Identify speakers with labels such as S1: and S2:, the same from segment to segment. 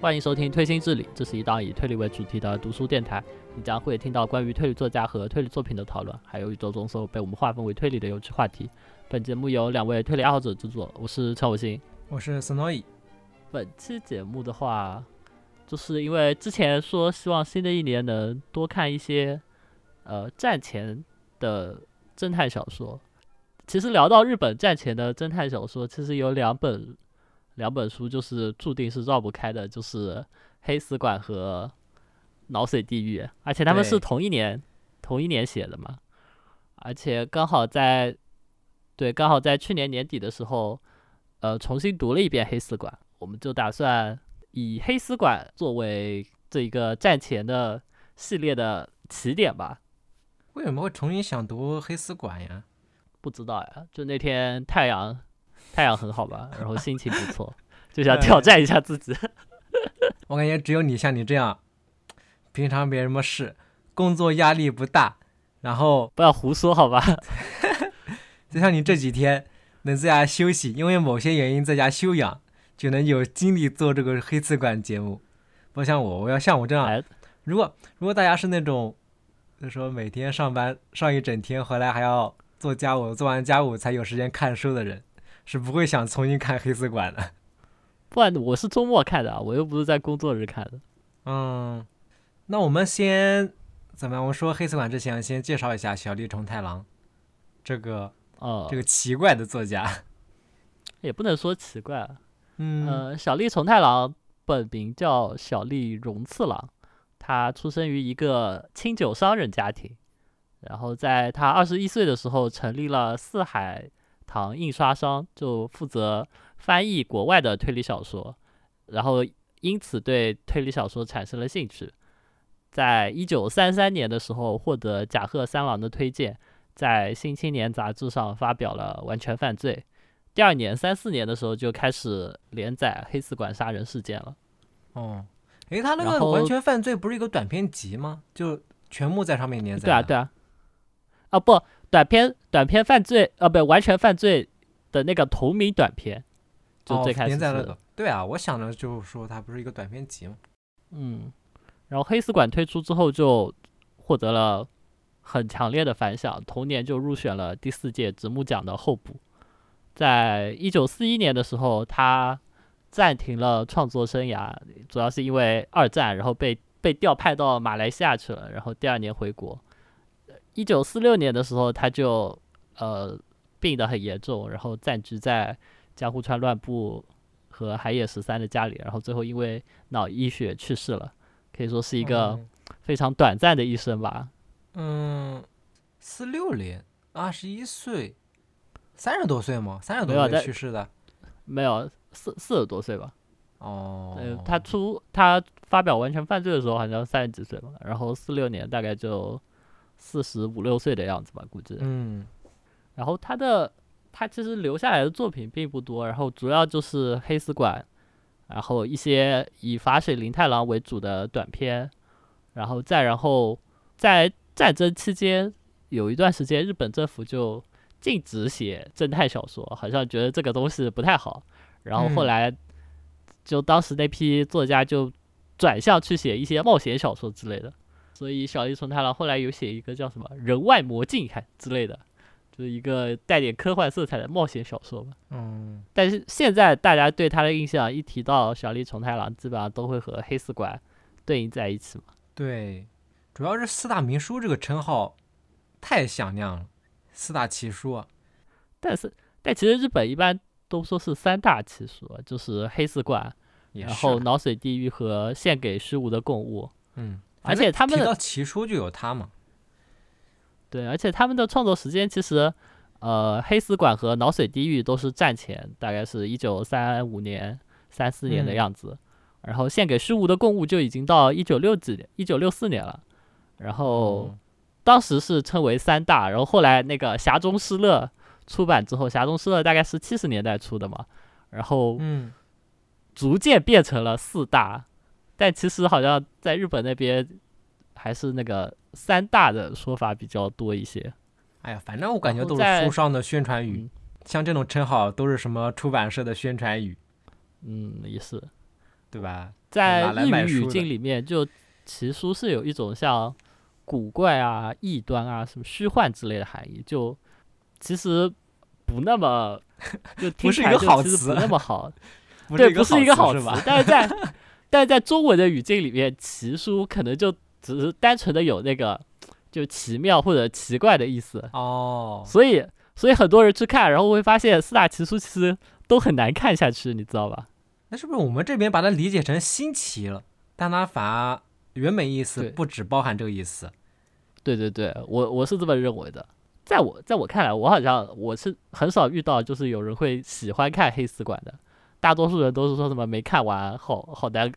S1: 欢迎收听《推心置理》，这是一档以推理为主题的读书电台。你将会听到关于推理作家和推理作品的讨论，还有宇宙中所有被我们划分为推理的有趣话题。本节目由两位推理爱好者制作，我是陈伟星，
S2: 我是森诺伊。
S1: 本期节目的话，就是因为之前说希望新的一年能多看一些呃战前的侦探小说。其实聊到日本战前的侦探小说，其实有两本。两本书就是注定是绕不开的，就是《黑死馆》和《脑髓地狱》，而且他们是同一年同一年写的嘛，而且刚好在对刚好在去年年底的时候，呃，重新读了一遍《黑死馆》，我们就打算以《黑死馆》作为这一个战前的系列的起点吧。
S2: 为什么会重新想读《黑死馆》呀？
S1: 不知道呀，就那天太阳。太阳很好吧，然后心情不错，就想挑战一下自己。
S2: 我感觉只有你像你这样，平常没什么事，工作压力不大，然后
S1: 不要胡说好吧。
S2: 就像你这几天能在家休息，因为某些原因在家休养，就能有精力做这个黑刺馆节目。不像我，我要像我这样，如果如果大家是那种，就说每天上班上一整天，回来还要做家务，做完家务才有时间看书的人。是不会想重新看《黑丝馆》的，
S1: 不然我是周末看的，我又不是在工作日看的。
S2: 嗯，那我们先怎么样？我们说《黑色馆》之前，先介绍一下小栗虫太郎这个
S1: 哦，
S2: 这个奇怪的作家，
S1: 也不能说奇怪。
S2: 嗯，
S1: 呃，小栗虫太郎本名叫小栗荣次郎，他出生于一个清酒商人家庭，然后在他二十一岁的时候成立了四海。堂印刷商就负责翻译国外的推理小说，然后因此对推理小说产生了兴趣。在一九三三年的时候，获得甲贺三郎的推荐，在《新青年》杂志上发表了《完全犯罪》。第二年，三四年的时候就开始连载《黑死馆杀人事件》了。
S2: 哦，诶，他那个《完全犯罪》不是一个短篇集吗？就全部在上面连载。
S1: 对啊，对啊。啊不。短片短片犯罪，呃，不，完全犯罪的那个同名短片，就最开始
S2: 那个。对啊，我想的就是说它不是一个短片集嘛？
S1: 嗯，然后黑死馆推出之后就获得了很强烈的反响，同年就入选了第四届直木奖的候补。在一九四一年的时候，他暂停了创作生涯，主要是因为二战，然后被被调派到马来西亚去了，然后第二年回国。一九四六年的时候，他就呃病得很严重，然后暂居在江户川乱步和海野十三的家里，然后最后因为脑溢血去世了，可以说是一个非常短暂的一生吧。
S2: 嗯，四六年，二十一岁，三十多岁吗？三十多岁去世的？
S1: 没有，四四十多岁吧。
S2: 哦，
S1: 他出他发表完全犯罪的时候好像三十几岁吧，然后四六年大概就。四十五六岁的样子吧，估计。
S2: 嗯，
S1: 然后他的他其实留下来的作品并不多，然后主要就是《黑死馆》，然后一些以法水林太郎为主的短片，然后再然后在战争期间有一段时间，日本政府就禁止写侦探小说，好像觉得这个东西不太好，然后后来就当时那批作家就转向去写一些冒险小说之类的。所以小栗虫太郎后来有写一个叫什么《人外魔镜》看之类的，就是一个带点科幻色彩的冒险小说吧。
S2: 嗯。
S1: 但是现在大家对他的印象，一提到小栗虫太郎，基本上都会和黑死馆对应在一起嘛。
S2: 对，主要是四大名书这个称号太响亮了，四大奇书。
S1: 但是，但其实日本一般都说是三大奇书，就是黑死馆，然后脑髓地狱和献给虚无的供物。
S2: 嗯。
S1: 而且他们
S2: 提到奇书就有他嘛，
S1: 对，而且他们的创作时间其实，呃，黑死馆和脑髓地狱都是战前，大概是一九三五年、三四年的样子。然后献给虚无的供物就已经到一九六几年、一九六四年了。然后当时是称为三大，然后后来那个侠中失乐出版之后，侠中失乐大概是七十年代出的嘛，然后
S2: 嗯，
S1: 逐渐变成了四大。但其实好像在日本那边，还是那个三大的说法比较多一些。
S2: 哎呀，反正我感觉都是书上的宣传语，像这种称号都是什么出版社的宣传语。
S1: 嗯，也是。
S2: 对吧？
S1: 在日语语境里面，就奇书是有一种像古怪啊、异端啊、什么虚幻之类的含义，就其实不那么 就听起来就其实不那么好，对，不是一个好词，但是在但在中文的语境里面，奇书可能就只是单纯的有那个就奇妙或者奇怪的意思
S2: 哦，
S1: 所以所以很多人去看，然后会发现四大奇书其实都很难看下去，你知道吧？
S2: 那是不是我们这边把它理解成新奇了？但它反而原本意思不只包含这个意思。
S1: 对对对，我我是这么认为的。在我在我看来，我好像我是很少遇到就是有人会喜欢看黑丝馆的。大多数人都是说什么没看完，好好难，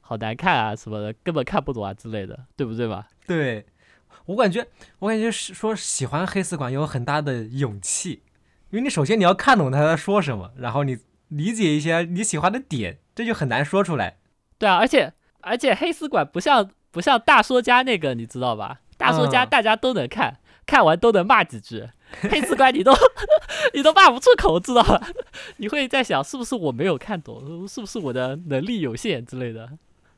S1: 好难看啊什么的，根本看不懂啊之类的，对不对吧？
S2: 对，我感觉我感觉是说喜欢黑丝馆有很大的勇气，因为你首先你要看懂他在说什么，然后你。理解一些你喜欢的点，这就很难说出来。
S1: 对啊，而且而且黑丝馆不像不像大说家那个，你知道吧？大说家大家都能看，看完都能骂几句。黑子怪你都 你都骂不出口，知道吧？你会在想是不是我没有看懂，是不是我的能力有限之类的？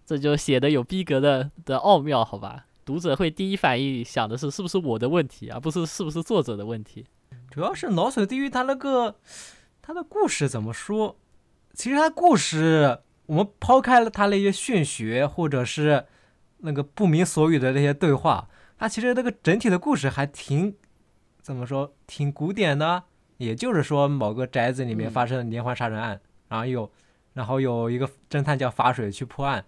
S1: 这就写的有逼格的的奥妙，好吧？读者会第一反应想的是是不是我的问题，而不是是不是作者的问题。
S2: 主要是脑髓地狱它那个。他的故事怎么说？其实他故事，我们抛开了他那些玄学或者是那个不明所以的那些对话，他其实那个整体的故事还挺怎么说，挺古典的。也就是说，某个宅子里面发生了连环杀人案，然后有，然后有一个侦探叫法水去破案。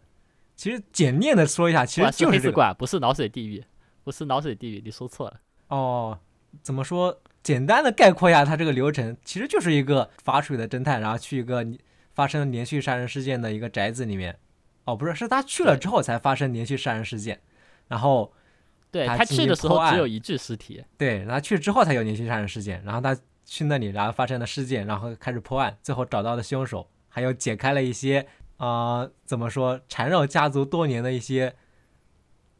S2: 其实简练的说一下，其实就是
S1: 这个，不是脑水地狱，不是脑水地狱，你说错了。
S2: 哦，怎么说？简单的概括一下，它这个流程其实就是一个法水的侦探，然后去一个发生连续杀人事件的一个宅子里面。哦，不是，是他去了之后才发生连续杀人事件。然后，
S1: 对他去的时候只有一具尸体。
S2: 对，然后去之后才有年轻杀人事件。然后他去那里，然后发生了事件，然后开始破案，最后找到了凶手，还有解开了一些啊，怎么说缠绕家族多年的一些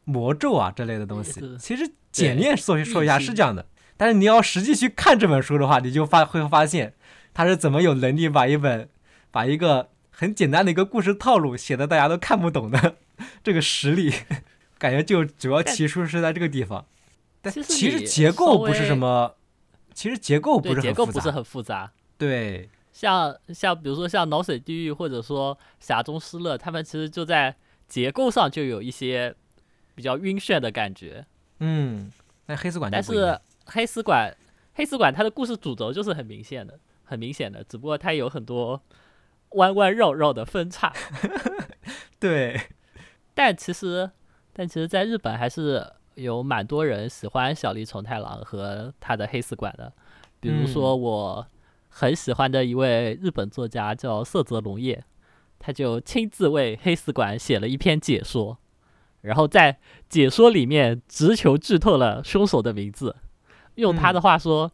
S2: 魔咒啊这类的东西。其实简练说说一下是这样的。但是你要实际去看这本书的话，你就发会发现，他是怎么有能力把一本，把一个很简单的一个故事套路写的大家都看不懂的 这个实力，感觉就主要提出是在这个地方。但其实结构不是什么，其实结构不是
S1: 结构不是很复杂。
S2: 对，
S1: 像像比如说像脑髓地狱或者说侠中失乐，他们其实就在结构上就有一些比较晕眩的感觉。
S2: 嗯，那黑丝馆
S1: 但是。黑丝管，黑丝管，它的故事主轴就是很明显的，很明显的，只不过它有很多弯弯绕绕的分叉。
S2: 对，
S1: 但其实，但其实，在日本还是有蛮多人喜欢小栗虫太郎和他的黑死馆的。比如说，我很喜欢的一位日本作家叫色泽龙叶，他就亲自为黑死馆写了一篇解说，然后在解说里面直球剧透了凶手的名字。用他的话说，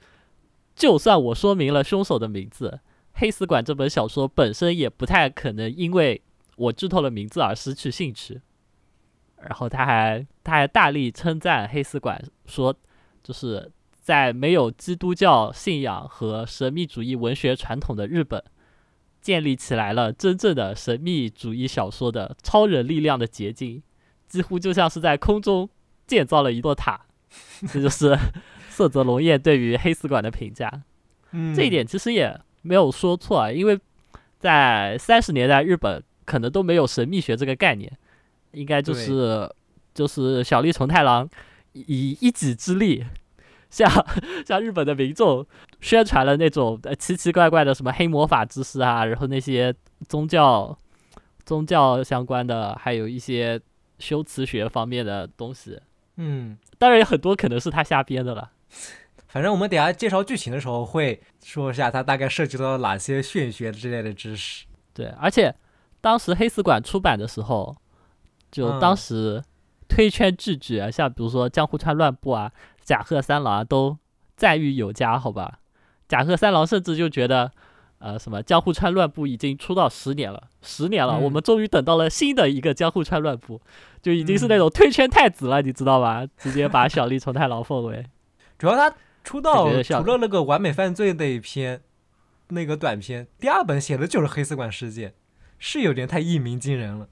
S1: 就算我说明了凶手的名字，《黑死馆》这本小说本身也不太可能因为我剧透了名字而失去兴趣。然后他还他还大力称赞《黑死馆》，说就是在没有基督教信仰和神秘主义文学传统的日本，建立起来了真正的神秘主义小说的超人力量的结晶，几乎就像是在空中建造了一座塔。这就是。色泽龙叶对于黑死馆的评价，
S2: 嗯，
S1: 这一点其实也没有说错啊，因为在三十年代日本可能都没有神秘学这个概念，应该就是就是小栗虫太郎以一己之力向向日本的民众宣传了那种奇奇怪怪的什么黑魔法知识啊，然后那些宗教宗教相关的，还有一些修辞学方面的东西，
S2: 嗯，
S1: 当然有很多可能是他瞎编的了。
S2: 反正我们等下介绍剧情的时候会说一下，它大概涉及到哪些玄学之类的知识。
S1: 对，而且当时黑死馆出版的时候，就当时推圈巨巨啊，像比如说江户川乱步啊、甲贺三郎啊，都赞誉有加，好吧？甲贺三郎甚至就觉得，呃，什么江户川乱步已经出道十年了，十年了，我们终于等到了新的一个江户川乱步，就已经是那种推圈太子了，你知道吧？直接把小笠虫太郎奉为。
S2: 主要他出道除了那个完美犯罪那一篇，那个短篇，第二本写的就是黑丝馆事件，是有点太一鸣惊人了。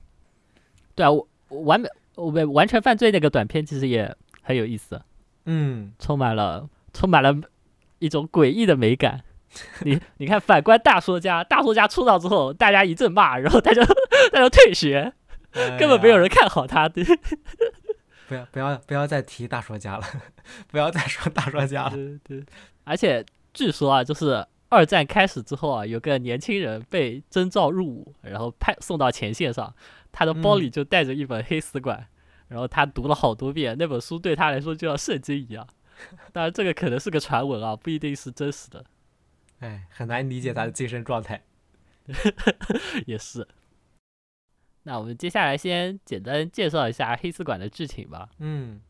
S1: 对啊，我完美完完全犯罪那个短片其实也很有意思，
S2: 嗯，
S1: 充满了充满了一种诡异的美感。你你看，反观大说家，大说家出道之后，大家一阵骂，然后他就他就退学，根本没有人看好他。对，
S2: 不要不要不要再提大说家了，不要再说大说家了。
S1: 对对，而且据说啊，就是二战开始之后啊，有个年轻人被征召入伍，然后派送到前线上，他的包里就带着一本《黑死馆》，然后他读了好多遍，那本书对他来说就像圣经一样。当然，这个可能是个传闻啊，不一定是真实的。
S2: 哎，很难理解他的精神状态，
S1: 也是。那我们接下来先简单介绍一下《黑死馆》的剧情吧。
S2: 嗯，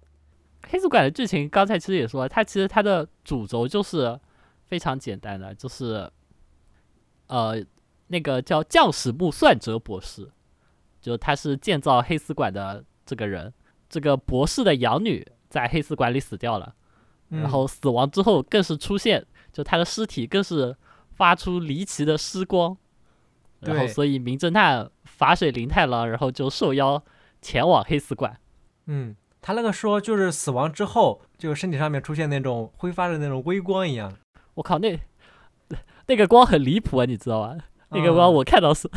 S2: 《
S1: 黑死馆》的剧情刚才其实也说，它其实它的主轴就是非常简单的，就是呃，那个叫将史木算哲博士，就他是建造黑丝馆的这个人。这个博士的养女在黑丝馆里死掉了，然后死亡之后更是出现。就他的尸体更是发出离奇的尸光，然后所以名侦探法水林太郎然后就受邀前往黑死馆。
S2: 嗯，他那个说就是死亡之后，就身体上面出现那种挥发的那种微光一样。
S1: 我靠，那那个光很离谱啊，你知道吧？那个光我看到是，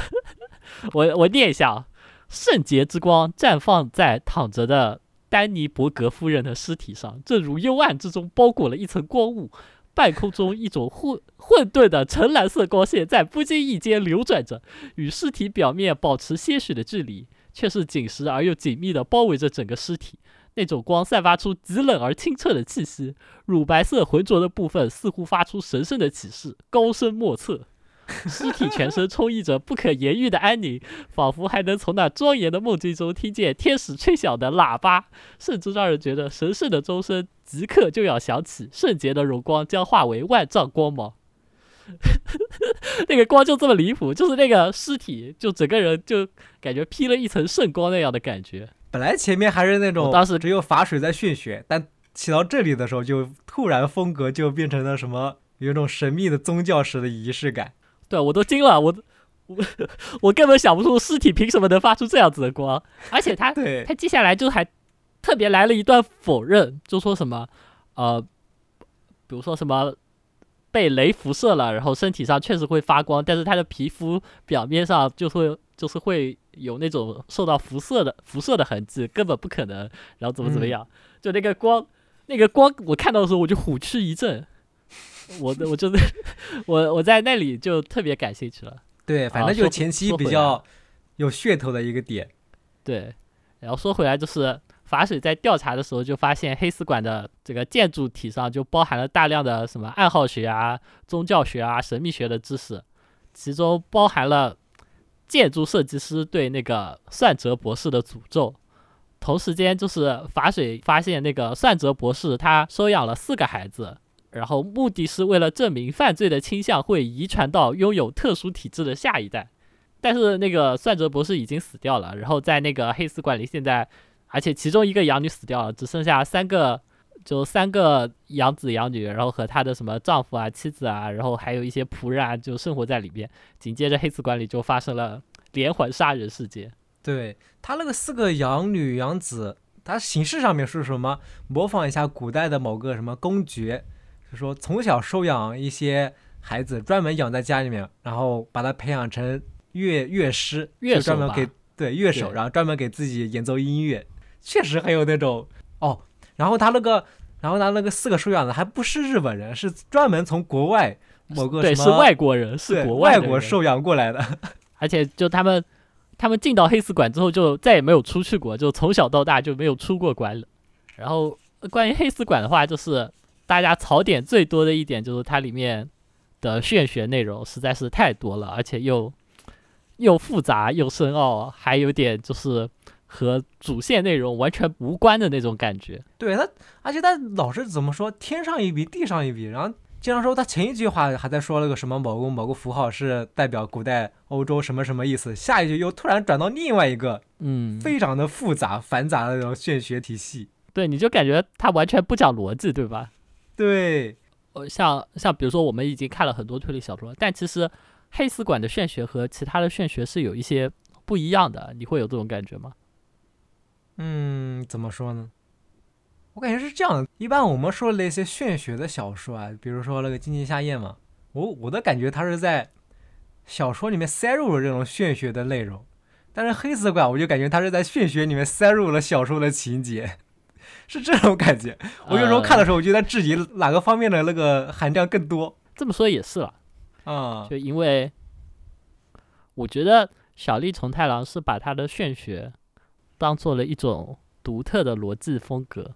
S1: 我我念一下啊，圣洁之光绽放在躺着的丹尼伯格夫人的尸体上，正如幽暗之中包裹了一层光雾。半空中，一种混混沌的橙蓝色光线在不经意间流转着，与尸体表面保持些许的距离，却是紧实而又紧密地包围着整个尸体。那种光散发出极冷而清澈的气息，乳白色浑浊的部分似乎发出神圣的启示，高深莫测。尸体全身充溢着不可言喻的安宁，仿佛还能从那庄严的梦境中听见天使吹响的喇叭，甚至让人觉得神圣的钟声即刻就要响起，圣洁的荣光将化为万丈光芒。那个光就这么离谱，就是那个尸体，就整个人就感觉披了一层圣光那样的感觉。
S2: 本来前面还是那种
S1: 当时
S2: 只有法水在炫学，但起到这里的时候，就突然风格就变成了什么，有一种神秘的宗教式的仪式感。
S1: 对，我都惊了，我我我根本想不出尸体凭什么能发出这样子的光，而且他他接下来就还特别来了一段否认，就说什么呃，比如说什么被雷辐射了，然后身体上确实会发光，但是他的皮肤表面上就会就是会有那种受到辐射的辐射的痕迹，根本不可能，然后怎么怎么样，就那个光那个光，我看到的时候我就虎躯一震。我我就是我我在那里就特别感兴趣了。
S2: 对，反正就前期比较有噱头的一个点。
S1: 对，然后说回来，就是法水在调查的时候就发现黑丝馆的这个建筑体上就包含了大量的什么暗号学啊、宗教学啊、神秘学的知识，其中包含了建筑设计师对那个算哲博士的诅咒。同时间，就是法水发现那个算哲博士他收养了四个孩子。然后目的是为了证明犯罪的倾向会遗传到拥有特殊体质的下一代，但是那个算哲博士已经死掉了。然后在那个黑死馆里，现在而且其中一个养女死掉了，只剩下三个，就三个养子养女，然后和她的什么丈夫啊、妻子啊，然后还有一些仆人啊，就生活在里边。紧接着黑死馆里就发生了连环杀人事件。
S2: 对他那个四个养女养子，他形式上面是什么？模仿一下古代的某个什么公爵。说从小收养一些孩子，专门养在家里面，然后把他培养成乐乐师，
S1: 乐
S2: 专门给对乐手，然后专门给自己演奏音乐，确实很有那种哦。然后他那个，然后他那个四个收养的还不是日本人，是专门从国外某个
S1: 对是外国人，是国
S2: 外国收养过来的。
S1: 而且就他们，他们进到黑死馆之后就再也没有出去过，就从小到大就没有出过馆了。然后关于黑死馆的话，就是。大家槽点最多的一点就是它里面的玄学内容实在是太多了，而且又又复杂又深奥，还有点就是和主线内容完全无关的那种感觉。
S2: 对他，而且他老是怎么说天上一笔地上一笔，然后经常说他前一句话还在说了个什么某个某个符号是代表古代欧洲什么什么意思，下一句又突然转到另外一个，
S1: 嗯，
S2: 非常的复杂繁杂的那种玄学体系。
S1: 对，你就感觉他完全不讲逻辑，对吧？
S2: 对，
S1: 呃，像像比如说，我们已经看了很多推理小说，但其实《黑死馆的玄学和其他的玄学是有一些不一样的，你会有这种感觉吗？
S2: 嗯，怎么说呢？我感觉是这样。一般我们说那些玄学的小说啊，比如说那个《金鸡夏夜》嘛，我我的感觉它是在小说里面塞入了这种玄学的内容，但是黑死馆我就感觉它是在玄学里面塞入了小说的情节，是这种感觉。我有时候看的时候，我就在质疑哪个方面的那个含量更多。
S1: 这么说也是了，
S2: 啊，
S1: 就因为我觉得小栗虫太郎是把他的玄学当做了一种独特的逻辑风格。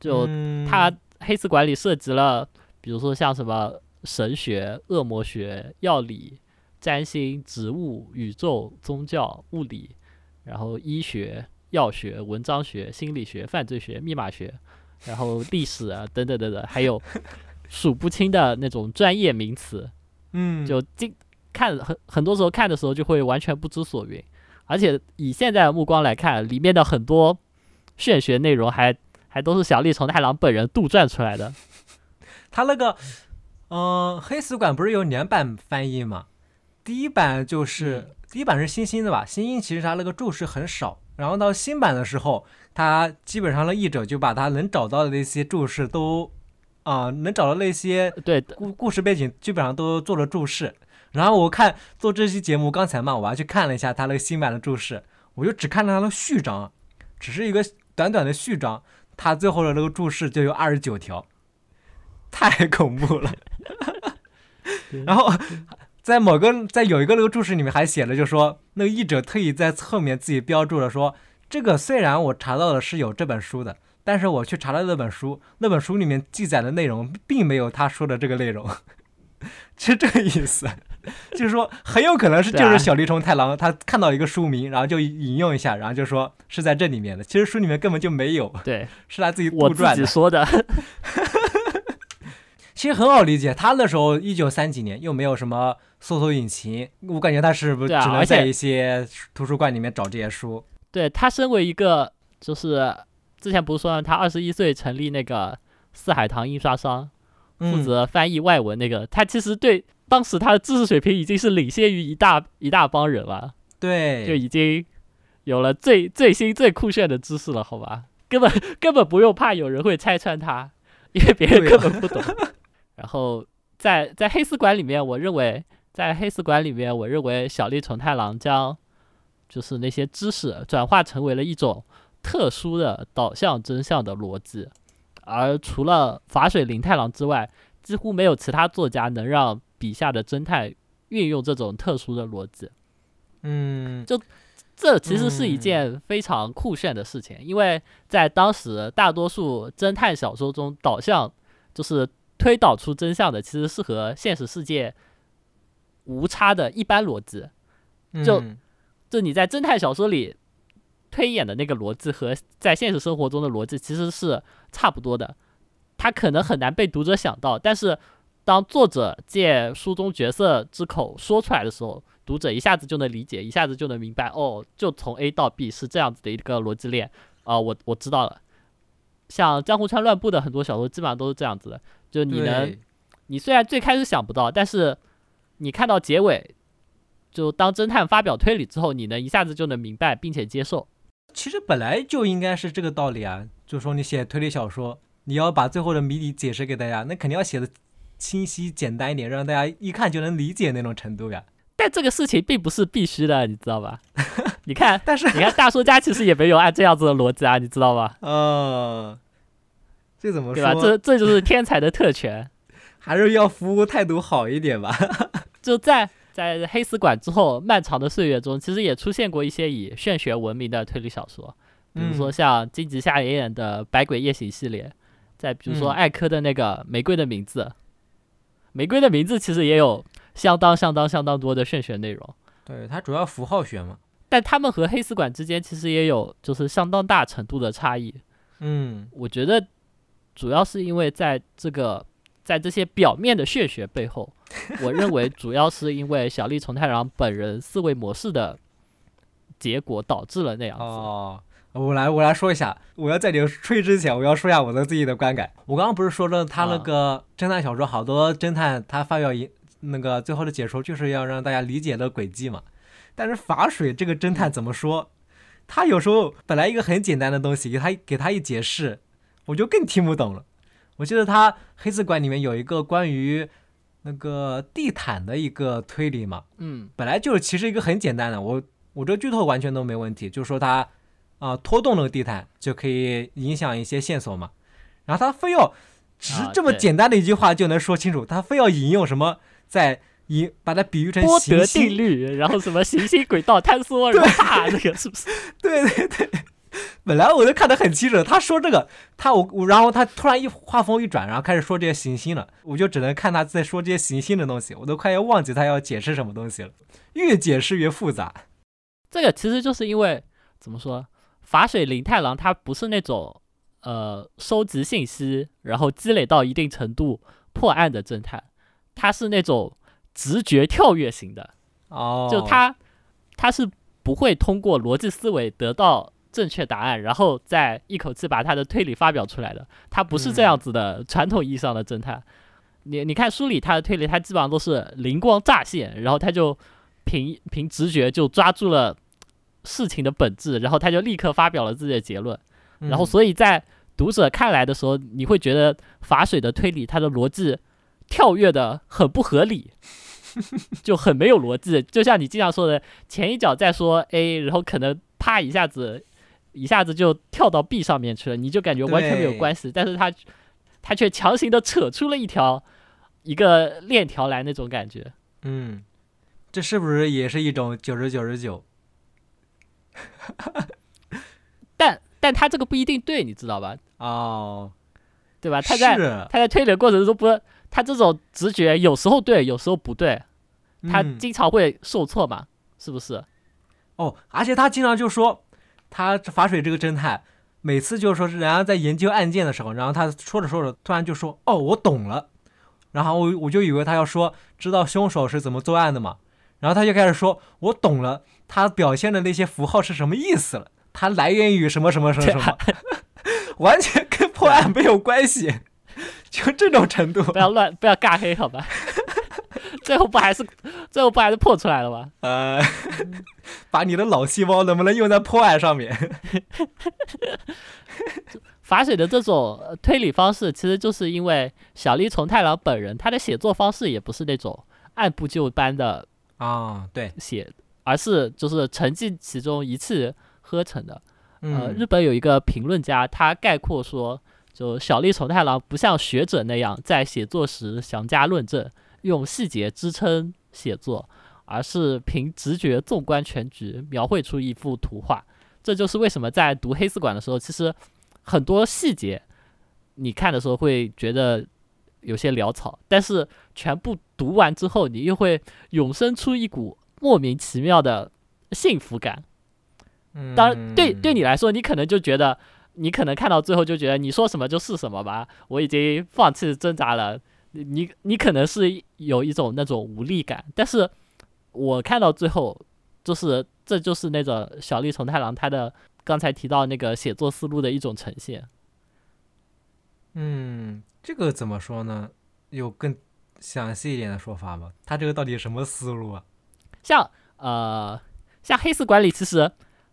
S1: 就他黑丝馆里涉及了，比如说像什么神学、恶魔学、药理、占星、植物、宇宙、宗教、物理，然后医学、药学、文章学、心理学、犯罪学、密码学，然后历史啊等等等等，还有 数不清的那种专业名词。
S2: 嗯，
S1: 就经看很很多时候看的时候就会完全不知所云，而且以现在的目光来看，里面的很多玄学内容还。还都是小栗虫太郎本人杜撰出来的。
S2: 他那个，嗯，黑死馆不是有两版翻译吗？第一版就是第一版是星星的吧？星星其实他那个注释很少，然后到新版的时候，他基本上的译者就把他能找到的那些注释都，啊，能找到那些
S1: 对
S2: 故故事背景基本上都做了注释。然后我看做这期节目刚才嘛，我还去看了一下他那个新版的注释，我就只看了他的序章，只是一个短短的序章。他最后的那个注释就有二十九条，太恐怖了。然后在某个在有一个那个注释里面还写了，就说那个译者特意在侧面自己标注了，说这个虽然我查到的是有这本书的，但是我去查了那本书，那本书里面记载的内容并没有他说的这个内容，是这个意思。就是说，很有可能是就是小栗虫太郎他看到一个书名，然后就引用一下，然后就说是在这里面的。其实书里面根本就没有，
S1: 对，
S2: 是他自己
S1: 我自己说的。
S2: 其实很好理解，他那时候一九三几年又没有什么搜索引擎，我感觉他是不是只能在一些图书馆里面找这些书？
S1: 对他身为一个，就是之前不是说他二十一岁成立那个四海堂印刷商，负责翻译外文那个，他其实对。当时他的知识水平已经是领先于一大一大帮人了，
S2: 对，
S1: 就已经有了最最新最酷炫的知识了，好吧，根本根本不用怕有人会拆穿他，因为别人根本不懂。然后在在黑丝馆里面，我认为在黑丝馆里面，我认为小栗虫太郎将就是那些知识转化成为了一种特殊的导向真相的逻辑，而除了法水林太郎之外，几乎没有其他作家能让。笔下的侦探运用这种特殊的逻辑，
S2: 嗯，
S1: 就这其实是一件非常酷炫的事情，因为在当时大多数侦探小说中，导向就是推导出真相的，其实是和现实世界无差的一般逻辑，就就你在侦探小说里推演的那个逻辑和在现实生活中的逻辑其实是差不多的，他可能很难被读者想到，但是。当作者借书中角色之口说出来的时候，读者一下子就能理解，一下子就能明白。哦，就从 A 到 B 是这样子的一个逻辑链啊，我我知道了。像江户川乱步的很多小说基本上都是这样子的，就你能，你虽然最开始想不到，但是你看到结尾，就当侦探发表推理之后，你能一下子就能明白并且接受。
S2: 其实本来就应该是这个道理啊，就说你写推理小说，你要把最后的谜底解释给大家，那肯定要写的。清晰简单一点，让大家一看就能理解那种程度呀。
S1: 但这个事情并不是必须的，你知道吧？你看，
S2: 但是
S1: 你看大叔家其实也没有按这样子的逻辑啊，你知道吧？
S2: 嗯，这怎么说？
S1: 对吧？这这就是天才的特权，
S2: 还是要服务态度好一点吧。
S1: 就在在黑死馆之后漫长的岁月中，其实也出现过一些以玄学闻名的推理小说，比如说像金吉夏演的《百鬼夜行》系列，再比如说艾科的那个《玫瑰的名字》。玫瑰的名字其实也有相当相当相当多的玄学内容，
S2: 对，它主要符号学嘛。
S1: 但他们和黑死馆之间其实也有就是相当大程度的差异。
S2: 嗯，
S1: 我觉得主要是因为在这个在这些表面的玄学背后，我认为 主要是因为小栗虫太郎本人思维模式的结果导致了那样子。
S2: 哦。我来，我来说一下。我要在你吹之前，我要说一下我的自己的观感。我刚刚不是说了，他那个侦探小说，好多侦探他发表一那个最后的解说就是要让大家理解的轨迹嘛。但是法水这个侦探怎么说？他有时候本来一个很简单的东西，给他给他一解释，我就更听不懂了。我记得他黑色馆里面有一个关于那个地毯的一个推理嘛，
S1: 嗯，
S2: 本来就是其实一个很简单的，我我这剧透完全都没问题，就是说他啊拖动那个地毯就可以影响一些线索嘛，然后他非要只这么简单的一句话就能说清楚，他非要引用什么在。引把它比喻成
S1: 波德定律，然后什么行星轨道坍缩，然后啪，这个是不是？
S2: 对 对对，本来我都看得很清楚，他说这个，他我我，然后他突然一画风一转，然后开始说这些行星了，我就只能看他在说这些行星的东西，我都快要忘记他要解释什么东西了，越解释越复杂。
S1: 这个其实就是因为怎么说，法水林太郎他不是那种呃收集信息然后积累到一定程度破案的侦探，他是那种。直觉跳跃型的，
S2: 哦，
S1: 就他，他是不会通过逻辑思维得到正确答案，然后再一口气把他的推理发表出来的。他不是这样子的传统意义上的侦探。你你看书里他的推理，他基本上都是灵光乍现，然后他就凭凭直觉就抓住了事情的本质，然后他就立刻发表了自己的结论。然后所以在读者看来的时候，你会觉得法水的推理他的逻辑跳跃的很不合理。就很没有逻辑，就像你经常说的，前一脚在说 A，然后可能啪一下子，一下子就跳到 B 上面去了，你就感觉完全没有关系，但是他他却强行的扯出了一条一个链条来那种感觉。
S2: 嗯，这是不是也是一种九十九十九？
S1: 但但他这个不一定对，你知道吧？
S2: 哦，
S1: 对吧？他在他在推理过程中不。他这种直觉有时候对，有时候不对，他经常会受挫嘛，是不是？
S2: 哦，而且他经常就说，他法水这个侦探，每次就是说是人家在研究案件的时候，然后他说着说着，突然就说：“哦，我懂了。”然后我我就以为他要说知道凶手是怎么作案的嘛，然后他就开始说：“我懂了，他表现的那些符号是什么意思了？它来源于什么什么什么什么，完全跟破案没有关系。”就这种程度，
S1: 不要乱，不要尬黑，好吧？最后不还是，最后不还是破出来了吗？
S2: 呃，把你的脑细胞能不能用在破案上面？
S1: 法水的这种推理方式，其实就是因为小栗虫太郎本人，他的写作方式也不是那种按部就班的
S2: 啊，对，
S1: 写，而是就是沉浸其中，一气呵成的。
S2: 呃，
S1: 日本有一个评论家，他概括说。就小栗虫太郎不像学者那样在写作时详加论证，用细节支撑写作，而是凭直觉纵观全局，描绘出一幅图画。这就是为什么在读黑丝馆的时候，其实很多细节你看的时候会觉得有些潦草，但是全部读完之后，你又会涌生出一股莫名其妙的幸福感。当然，对对你来说，你可能就觉得。你可能看到最后就觉得你说什么就是什么吧，我已经放弃挣扎了。你你可能是有一种那种无力感，但是我看到最后，就是这就是那种小栗虫太郎他的刚才提到那个写作思路的一种呈现。
S2: 嗯，这个怎么说呢？有更详细一点的说法吗？他这个到底什么思路啊？
S1: 像呃，像黑丝管理，其实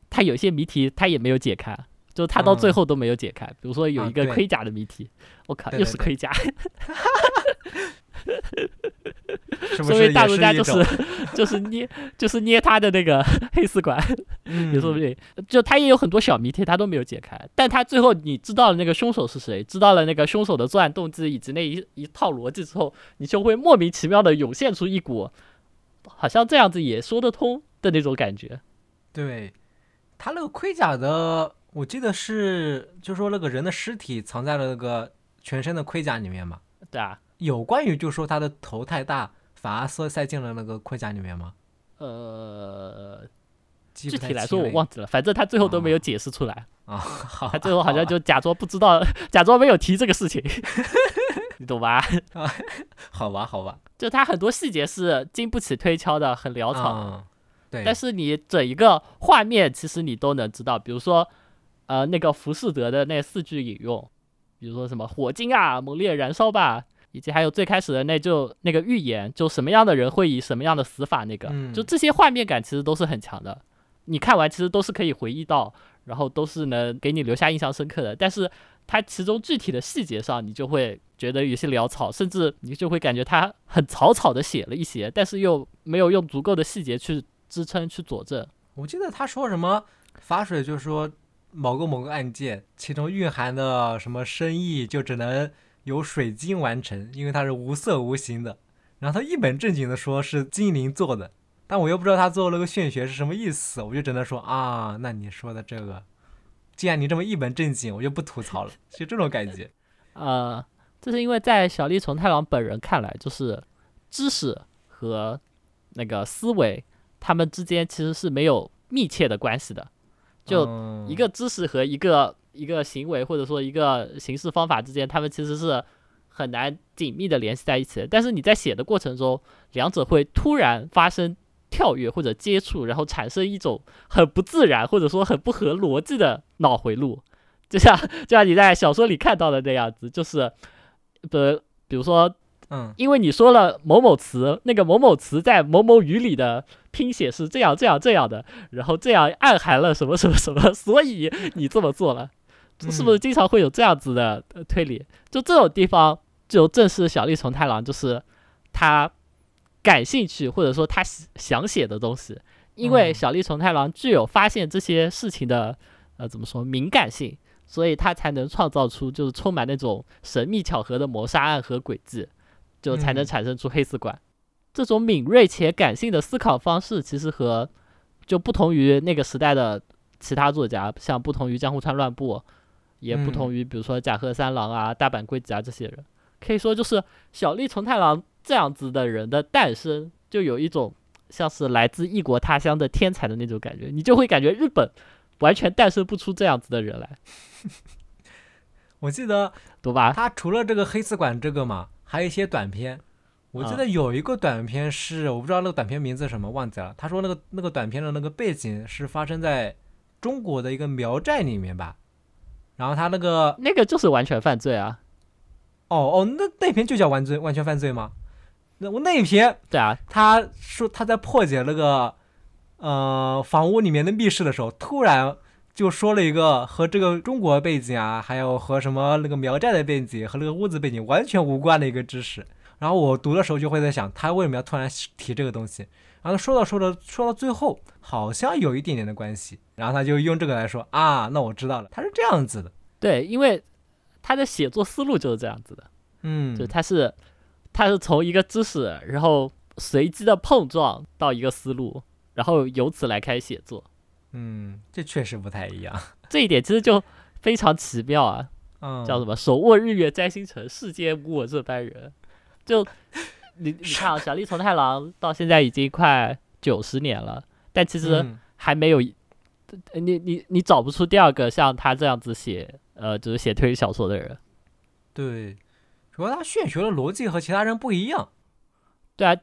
S1: 他有些谜题他也没有解开。就他到最后都没有解开，比如说有一个盔甲的谜题，我靠，又是盔甲，
S2: 所
S1: 以大陆家就是就是捏就是捏他的那个 黑丝管，
S2: 你
S1: 说不对，就他也有很多小谜题，他都没有解开，但他最后你知道了那个凶手是谁，知道了那个凶手的作案动机以及那一一套逻辑之后，你就会莫名其妙的涌现出一股好像这样子也说得通的那种感觉。
S2: 对他那个盔甲的。我记得是，就说那个人的尸体藏在了那个全身的盔甲里面嘛。
S1: 对啊。
S2: 有关于就说他的头太大，反而塞塞进了那个盔甲里面吗？
S1: 呃，具体来说我忘记了，反正他最后都没有解释出来。啊，好。他最后好像就假装不知道，假装没有提这个事情。你懂吧？
S2: 啊 好吧，好吧。
S1: 就他很多细节是经不起推敲的，很潦草。
S2: 对。
S1: 但是你整一个画面，其实你都能知道，比如说。呃，那个浮士德的那四句引用，比如说什么“火精啊，猛烈燃烧吧”，以及还有最开始的那就那个预言，就什么样的人会以什么样的死法，那个就这些画面感其实都是很强的。你看完其实都是可以回忆到，然后都是能给你留下印象深刻的。但是它其中具体的细节上，你就会觉得有些潦草，甚至你就会感觉它很草草的写了一些，但是又没有用足够的细节去支撑去佐证。
S2: 我记得他说什么法水，就是说某个某个案件，其中蕴含的什么深意，就只能。由水晶完成，因为它是无色无形的。然后他一本正经的说是精灵做的，但我又不知道他做那个玄学是什么意思，我就只能说啊，那你说的这个，既然你这么一本正经，我就不吐槽了，就这种感觉。
S1: 呃，这是因为在小栗虫太郎本人看来，就是知识和那个思维，他们之间其实是没有密切的关系的，就一个知识和一个。一个行为或者说一个行事方法之间，他们其实是很难紧密的联系在一起的。但是你在写的过程中，两者会突然发生跳跃或者接触，然后产生一种很不自然或者说很不合逻辑的脑回路，就像就像你在小说里看到的那样子，就是呃，比如说。
S2: 嗯，
S1: 因为你说了某某词，那个某某词在某某语里的拼写是这样这样这样的，然后这样暗含了什么什么什么，所以你这么做了，是不是经常会有这样子的推理？就这种地方，就正是小栗虫太郎就是他感兴趣或者说他想写的东西，因为小栗虫太郎具有发现这些事情的呃怎么说敏感性，所以他才能创造出就是充满那种神秘巧合的谋杀案和轨迹。就才能产生出黑丝管，这种敏锐且感性的思考方式，其实和就不同于那个时代的其他作家，像不同于江户川乱步，也不同于比如说甲贺三郎啊、大阪圭子啊这些人，可以说就是小栗虫太郎这样子的人的诞生，就有一种像是来自异国他乡的天才的那种感觉，你就会感觉日本完全诞生不出这样子的人来。
S2: 我记得，
S1: 读吧，
S2: 他除了这个黑丝管这个嘛。还有一些短片，我记得有一个短片是我不知道那个短片名字什么忘记了。他说那个那个短片的那个背景是发生在中国的一个苗寨里面吧，然后他那个
S1: 那个就是完全犯罪啊。
S2: 哦哦，那那篇就叫完罪完全犯罪吗？那我那一篇
S1: 对啊，
S2: 他说他在破解那个呃房屋里面的密室的时候，突然。就说了一个和这个中国背景啊，还有和什么那个苗寨的背景和那个屋子背景完全无关的一个知识。然后我读的时候就会在想，他为什么要突然提这个东西？然后说到说到说到最后，好像有一点点的关系。然后他就用这个来说啊，那我知道了，他是这样子的。
S1: 对，因为他的写作思路就是这样子的。
S2: 嗯，
S1: 就他是他是从一个知识，然后随机的碰撞到一个思路，然后由此来开始写作。
S2: 嗯，这确实不太一样。
S1: 这一点其实就非常奇妙啊。
S2: 嗯，
S1: 叫什么“手握日月摘星辰，世间无我这般人”。就你你看啊，小栗虫太郎到现在已经快九十年了，但其实还没有你你你找不出第二个像他这样子写呃，就是写推理小说的人。
S2: 对，主要他炫学的逻辑和其他人不一样。
S1: 对啊，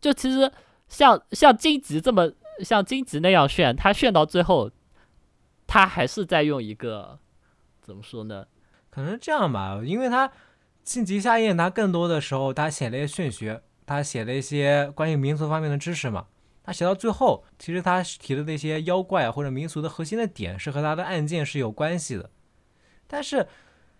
S1: 就其实像像荆棘这么。像荆棘那样炫，他炫到最后，他还是在用一个怎么说呢？
S2: 可能这样吧，因为他晋级下宴，他更多的时候他写了一些玄学，他写了一些关于民俗方面的知识嘛。他写到最后，其实他提的那些妖怪或者民俗的核心的点是和他的案件是有关系的。但是，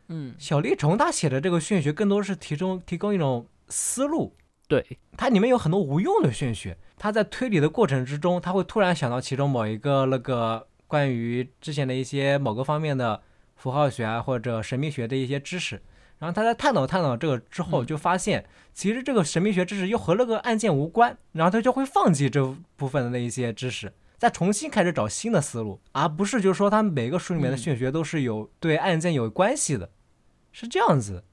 S1: 嗯，
S2: 小栗虫他写的这个玄学更多是提供提供一种思路。
S1: 对，
S2: 它里面有很多无用的玄学。他在推理的过程之中，他会突然想到其中某一个那个关于之前的一些某个方面的符号学啊或者神秘学的一些知识。然后他在探讨探讨这个之后，就发现其实这个神秘学知识又和那个案件无关。然后他就会放弃这部分的那一些知识，再重新开始找新的思路，而不是就是说他每个书里面的玄学都是有对案件有关系的，是这样子。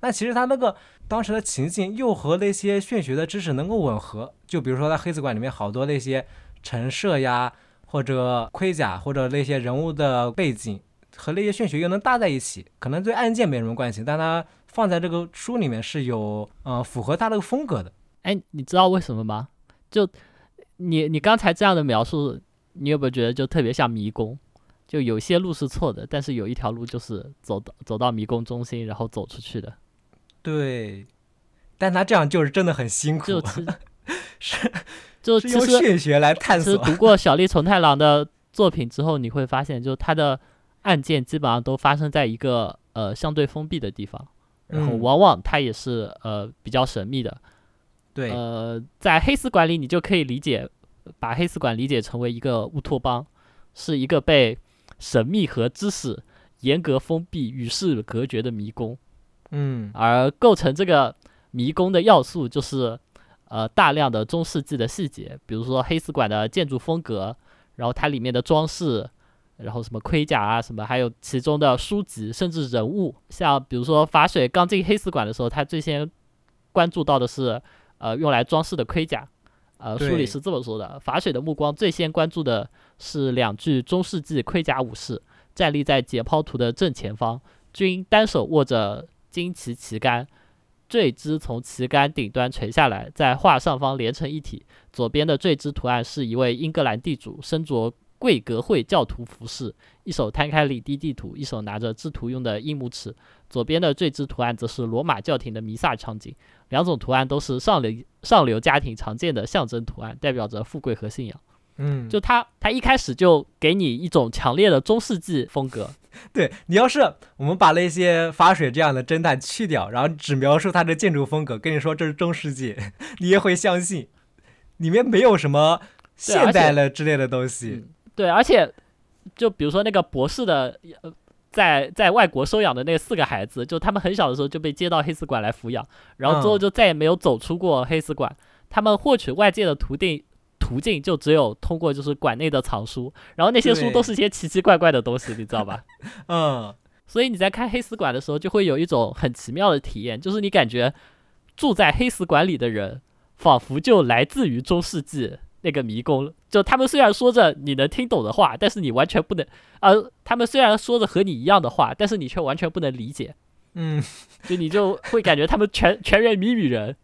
S2: 那其实他那个当时的情境又和那些玄学的知识能够吻合，就比如说在黑子馆里面好多那些陈设呀，或者盔甲，或者那些人物的背景和那些玄学又能搭在一起，可能对案件没什么关系，但它放在这个书里面是有呃符合他那个风格的。
S1: 哎，你知道为什么吗？就你你刚才这样的描述，你有没有觉得就特别像迷宫？就有些路是错的，但是有一条路就是走到走到迷宫中心，然后走出去的。
S2: 对，但他这样就是真的很辛苦，
S1: 是就是
S2: 用血学来探索。
S1: 读过小栗虫太郎的作品之后，你会发现，就他的案件基本上都发生在一个呃相对封闭的地方，然后往往它也是呃比较神秘的。
S2: 对，
S1: 呃，在黑丝馆里，你就可以理解，把黑丝馆理解成为一个乌托邦，是一个被神秘和知识严格封闭、与世隔绝的迷宫。
S2: 嗯，
S1: 而构成这个迷宫的要素就是，呃，大量的中世纪的细节，比如说黑丝馆的建筑风格，然后它里面的装饰，然后什么盔甲啊什么，还有其中的书籍，甚至人物，像比如说法水刚进黑丝馆的时候，他最先关注到的是，呃，用来装饰的盔甲，呃，书里是这么说的，法水的目光最先关注的是两具中世纪盔甲武士，站立在解剖图的正前方，均单手握着。旌旗旗杆，坠枝从旗杆顶端垂下来，在画上方连成一体。左边的坠枝图案是一位英格兰地主，身着贵格会教徒服饰，一手摊开领地地图，一手拿着制图用的硬木尺。左边的坠枝图案则是罗马教廷的弥撒场景。两种图案都是上流上流家庭常见的象征图案，代表着富贵和信仰。
S2: 嗯，
S1: 就他，他一开始就给你一种强烈的中世纪风格。
S2: 对你要是我们把那些发水这样的侦探去掉，然后只描述他的建筑风格，跟你说这是中世纪，你也会相信，里面没有什么现代了之类的东西。
S1: 对，而且就比如说那个博士的，在在外国收养的那四个孩子，就他们很小的时候就被接到黑死馆来抚养，然后之后就再也没有走出过黑死馆，他们获取外界的途径。途径就只有通过就是馆内的藏书，然后那些书都是些奇奇怪怪的东西，你知道吧？
S2: 嗯，
S1: 所以你在看黑死馆的时候，就会有一种很奇妙的体验，就是你感觉住在黑死馆里的人，仿佛就来自于中世纪那个迷宫。就他们虽然说着你能听懂的话，但是你完全不能；呃，他们虽然说着和你一样的话，但是你却完全不能理解。
S2: 嗯，
S1: 就你就会感觉他们全全员谜语人，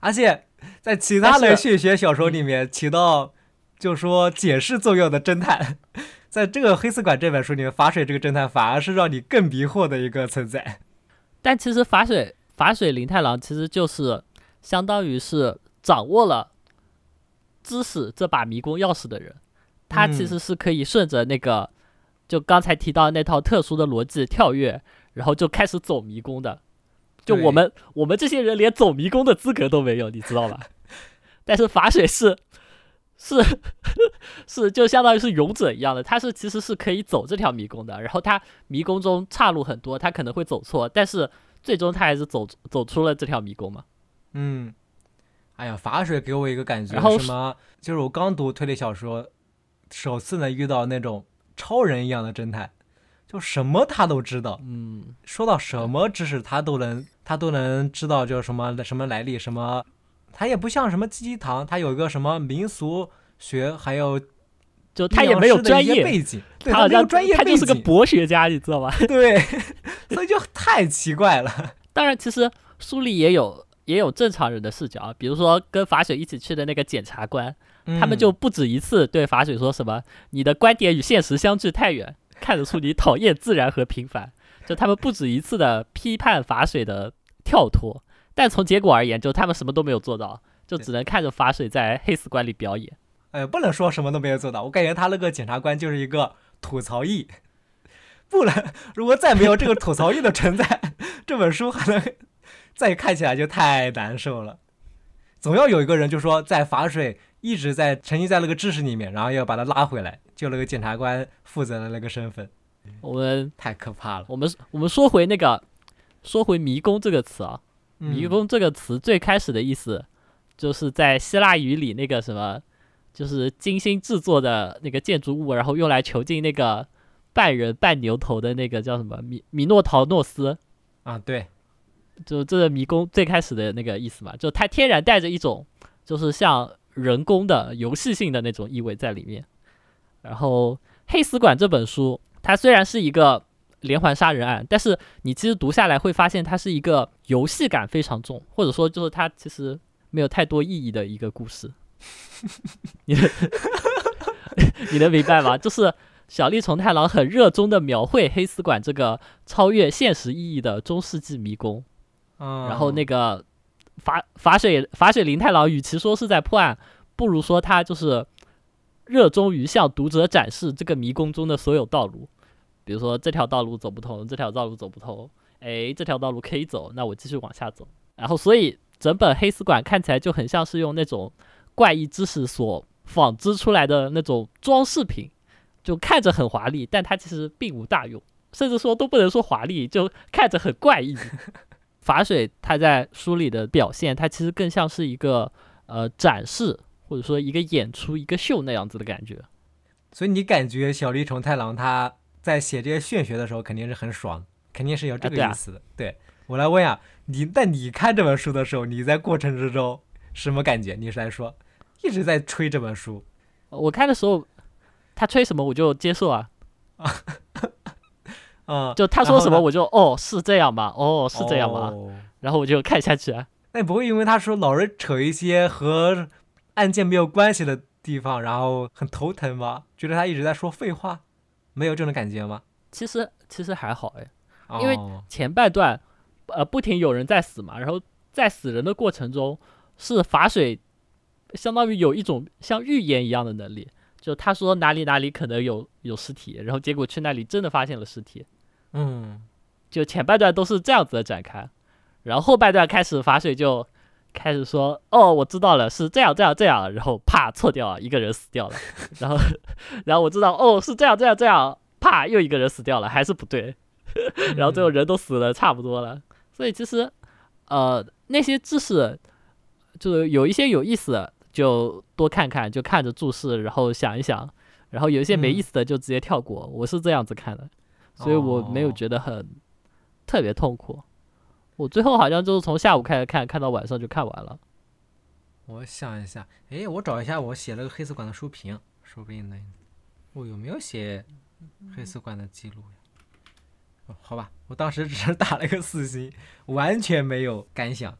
S2: 而且。在其他的血学小说里面起到就说解释作用的侦探，在这个《黑丝馆》这本书里面，法水这个侦探反而是让你更迷惑的一个存在。
S1: 但其实法水法水林太郎其实就是相当于是掌握了知识这把迷宫钥匙的人，他其实是可以顺着那个就刚才提到那套特殊的逻辑跳跃，然后就开始走迷宫的。就我们我们这些人连走迷宫的资格都没有，你知道吧？但是法水是是 是就相当于是勇者一样的，他是其实是可以走这条迷宫的。然后他迷宫中岔路很多，他可能会走错，但是最终他还是走走出了这条迷宫嘛。
S2: 嗯，哎呀，法水给我一个感觉，什么？就是我刚读推理小说，首次呢遇到那种超人一样的侦探。就什么他都知道，
S1: 嗯，
S2: 说到什么知识他都能，他都能知道，就是什么什么来历，什么，他也不像什么鸡汤，他有一个什么民俗学，还有，
S1: 就他也没有专业
S2: 背景，
S1: 他好
S2: 像专业
S1: 他就是个博学家，你知道吧？
S2: 对，所以就太奇怪了。
S1: 当然，其实书里也有也有正常人的视角，比如说跟法水一起去的那个检察官，他们就不止一次对法水说什么：“你的观点与现实相距太远。”看得出你讨厌自然和平凡，就他们不止一次的批判法水的跳脱，但从结果而言，就他们什么都没有做到，就只能看着法水在黑死馆里表演。
S2: 哎，不能说什么都没有做到，我感觉他那个检察官就是一个吐槽役，不能，如果再没有这个吐槽役的存在，这本书还能再看起来就太难受了。总要有一个人，就说在法水。一直在沉浸在那个知识里面，然后要把他拉回来，就那个检察官负责的那个身份，
S1: 我们
S2: 太可怕了。
S1: 我们我们说回那个，说回迷宫这个词啊，
S2: 迷
S1: 宫这个词最开始的意思，就是在希腊语里那个什么，就是精心制作的那个建筑物，然后用来囚禁那个半人半牛头的那个叫什么米米诺陶诺斯
S2: 啊，对，
S1: 就这个迷宫最开始的那个意思嘛，就它天然带着一种就是像。人工的游戏性的那种意味在里面。然后《黑死馆》这本书，它虽然是一个连环杀人案，但是你其实读下来会发现，它是一个游戏感非常重，或者说就是它其实没有太多意义的一个故事。你你能明白吗？就是小栗虫太郎很热衷的描绘黑死馆这个超越现实意义的中世纪迷宫。然后那个法法水法水林太郎，与其说是在破案，不如说他就是热衷于向读者展示这个迷宫中的所有道路，比如说这条道路走不通，这条道路走不通，哎，这条道路可以走，那我继续往下走。然后，所以整本黑丝馆看起来就很像是用那种怪异知识所纺织出来的那种装饰品，就看着很华丽，但它其实并无大用，甚至说都不能说华丽，就看着很怪异。法水他在书里的表现，他其实更像是一个呃展示，或者说一个演出、一个秀那样子的感觉。
S2: 所以你感觉小栗虫太郎他在写这些玄学的时候，肯定是很爽，肯定是有这个意思的。对我来问啊，你在你看这本书的时候，你在过程之中什么感觉？你是来说一直在吹这本书？
S1: 我看的时候，他吹什么我就接受啊。
S2: 嗯，
S1: 就他说什么我就哦是这样吗？哦是这样吗？然后我就看下去啊。
S2: 那你不会因为他说老是扯一些和案件没有关系的地方，然后很头疼吗？觉得他一直在说废话，没有这种感觉吗？
S1: 其实其实还好哎，因为前半段呃不停有人在死嘛，然后在死人的过程中是法水相当于有一种像预言一样的能力。就他说哪里哪里可能有有尸体，然后结果去那里真的发现了尸体，
S2: 嗯，
S1: 就前半段都是这样子的展开，然后后半段开始法水就开始说哦我知道了是这样这样这样，然后啪错掉了一个人死掉了，然后然后我知道哦是这样这样这样，啪又一个人死掉了还是不对，然后最后人都死了差不多了，所以其实呃那些知识就是有一些有意思的。就多看看，就看着注释，然后想一想，然后有一些没意思的就直接跳过。我是这样子看的，所以我没有觉得很特别痛苦。我最后好像就是从下午开始看，看到晚上就看完了。
S2: 我想一下，哎，我找一下我写了个黑丝馆的书评，说不定能。我有没有写黑丝馆的记录呀？哦，好吧，我当时只是打了个四星，完全没有感想。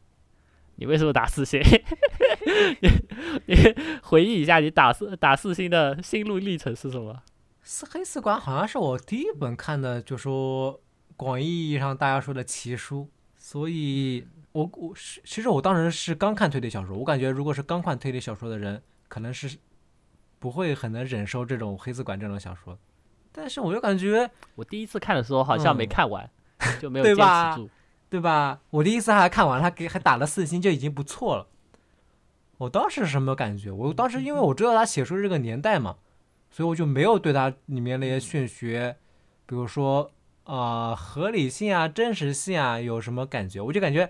S1: 你为什么打四星？你回忆一下，你打四打四星的心路历程是什么？
S2: 四黑四馆好像是我第一本看的，就说广义意义上大家说的奇书，所以我我是其实我当时是刚看推理小说，我感觉如果是刚看推理小说的人，可能是不会很能忍受这种黑四馆这种小说，但是我就感觉
S1: 我第一次看的时候好像没看完，就没有坚持住。
S2: 对吧？我第一次还看完，他给还打了四星，就已经不错了。我当时是什么感觉？我当时因为我知道他写书这个年代嘛，所以我就没有对它里面那些玄学，比如说啊合理性啊、真实性啊有什么感觉。我就感觉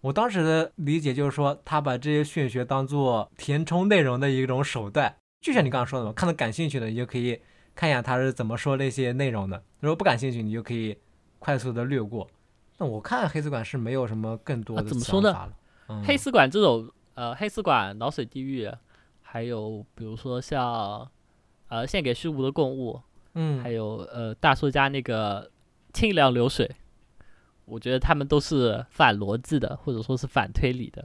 S2: 我当时的理解就是说，他把这些玄学当做填充内容的一种手段。就像你刚刚说的嘛，看到感兴趣的，你就可以看一下他是怎么说那些内容的；如果不感兴趣，你就可以快速的略过。那我看黑丝馆是没有什么更多的
S1: 怎么说
S2: 呢？
S1: 黑丝馆这种呃，黑丝馆、脑水地狱，还有比如说像呃，献给虚无的供物，
S2: 嗯，
S1: 还有呃，大叔家那个清凉流水，我觉得他们都是反逻辑的，或者说是反推理的，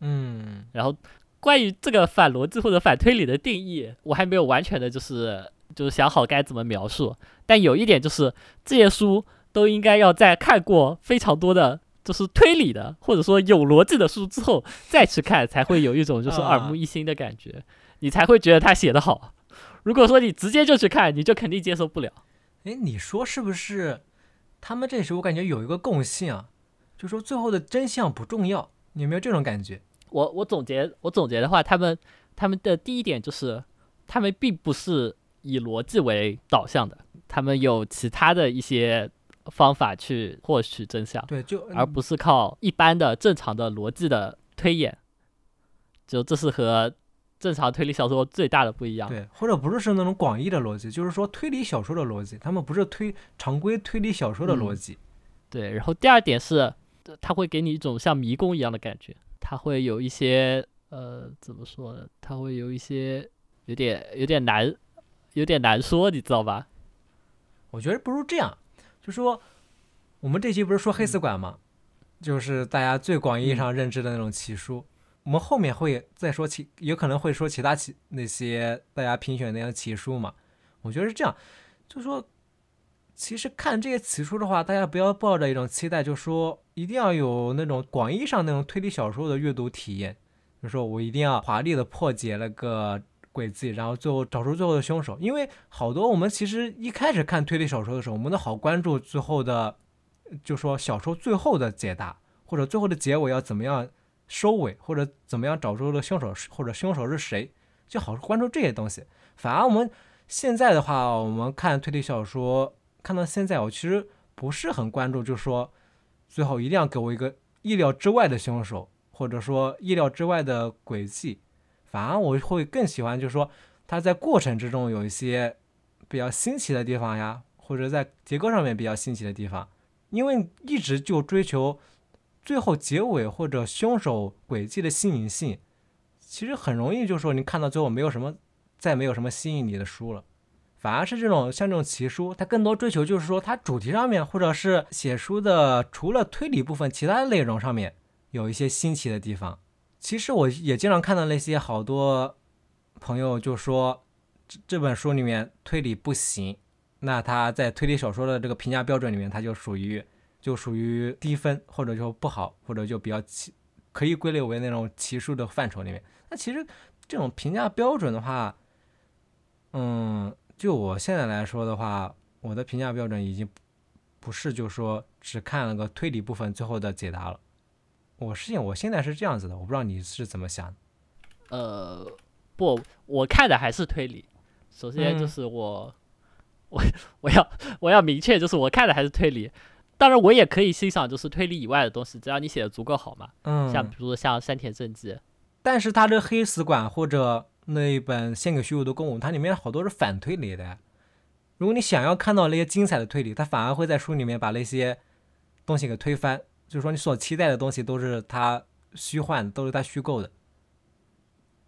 S2: 嗯。
S1: 然后关于这个反逻辑或者反推理的定义，我还没有完全的就是就是想好该怎么描述。但有一点就是这些书。都应该要在看过非常多的就是推理的或者说有逻辑的书之后再去看，才会有一种就是耳目一新的感觉，你才会觉得他写的好。如果说你直接就去看，你就肯定接受不了。
S2: 哎，你说是不是？他们这时候我感觉有一个共性啊，就说最后的真相不重要，你有没有这种感觉？
S1: 我我总结我总结的话，他们他们的第一点就是，他们并不是以逻辑为导向的，他们有其他的一些。方法去获取真相，
S2: 对，就
S1: 而不是靠一般的正常的逻辑的推演，就这是和正常推理小说最大的不一样。
S2: 对，或者不是是那种广义的逻辑，就是说推理小说的逻辑，他们不是推常规推理小说的逻辑。
S1: 对，然后第二点是，它会给你一种像迷宫一样的感觉，它会有一些呃，怎么说呢？它会有一些有点有点难，有点难说，你知道吧？
S2: 我觉得不如这样。就说我们这期不是说黑死馆吗？就是大家最广义上认知的那种奇书。我们后面会再说其，有可能会说其他奇那些大家评选那样奇书嘛。我觉得是这样，就说其实看这些奇书的话，大家不要抱着一种期待，就说一定要有那种广义上那种推理小说的阅读体验，就说我一定要华丽的破解那个轨迹，然后最后找出最后的凶手。因为好多我们其实一开始看推理小说的时候，我们都好关注最后的，就说小说最后的解答，或者最后的结尾要怎么样收尾，或者怎么样找出的凶手，或者凶手是谁，就好关注这些东西。反而我们现在的话，我们看推理小说看到现在，我其实不是很关注，就是说。最后一定要给我一个意料之外的凶手，或者说意料之外的轨迹。反而我会更喜欢，就是说他在过程之中有一些比较新奇的地方呀，或者在结构上面比较新奇的地方。因为一直就追求最后结尾或者凶手轨迹的新颖性，其实很容易就说你看到最后没有什么，再没有什么吸引你的书了。反而是这种像这种奇书，它更多追求就是说，它主题上面或者是写书的除了推理部分，其他的内容上面有一些新奇的地方。其实我也经常看到那些好多朋友就说这这本书里面推理不行，那他在推理小说的这个评价标准里面，他就属于就属于低分，或者说不好，或者就比较奇，可以归类为那种奇数的范畴里面。那其实这种评价标准的话，嗯。就我现在来说的话，我的评价标准已经不是就说只看了个推理部分最后的解答了。我是我现在是这样子的，我不知道你是怎么想。
S1: 呃，不，我看的还是推理。首先就是我，我我要我要明确，就是我看的还是推理。当然，我也可以欣赏就是推理以外的东西，只要你写的足够好嘛。
S2: 嗯。
S1: 像比如说像山田正纪。
S2: 但是他这黑死馆或者。那一本献给虚无的公文，它里面好多是反推理的。如果你想要看到那些精彩的推理，他反而会在书里面把那些东西给推翻。就是说，你所期待的东西都是他虚幻，都是他虚构的。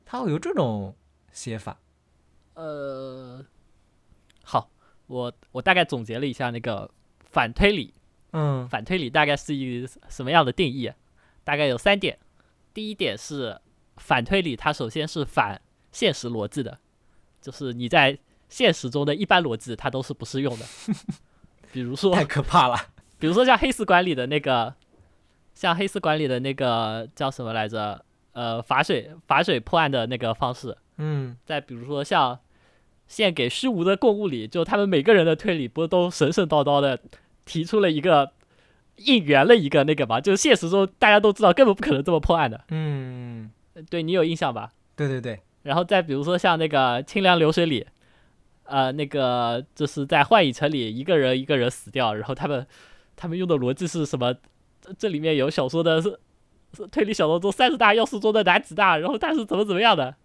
S2: 他会有这种写法。
S1: 呃，好，我我大概总结了一下那个反推理。
S2: 嗯，
S1: 反推理大概是一什么样的定义？大概有三点。第一点是反推理，它首先是反。现实逻辑的，就是你在现实中的一般逻辑，它都是不适用的。比如说，
S2: 太可怕了。
S1: 比如说像黑丝管理的那个，像黑丝管理的那个叫什么来着？呃，法水法水破案的那个方式。
S2: 嗯。
S1: 再比如说像献给虚无的共物里，就他们每个人的推理，不都神神叨叨的提出了一个应援了一个那个吧？就是现实中大家都知道根本不可能这么破案的。
S2: 嗯。
S1: 对你有印象吧？
S2: 对对对。
S1: 然后再比如说像那个清凉流水里，呃，那个就是在幻影城里一个人一个人死掉，然后他们他们用的逻辑是什么？这里面有小说的是推理小说中三十大要素中的哪几大？然后他是怎么怎么样的？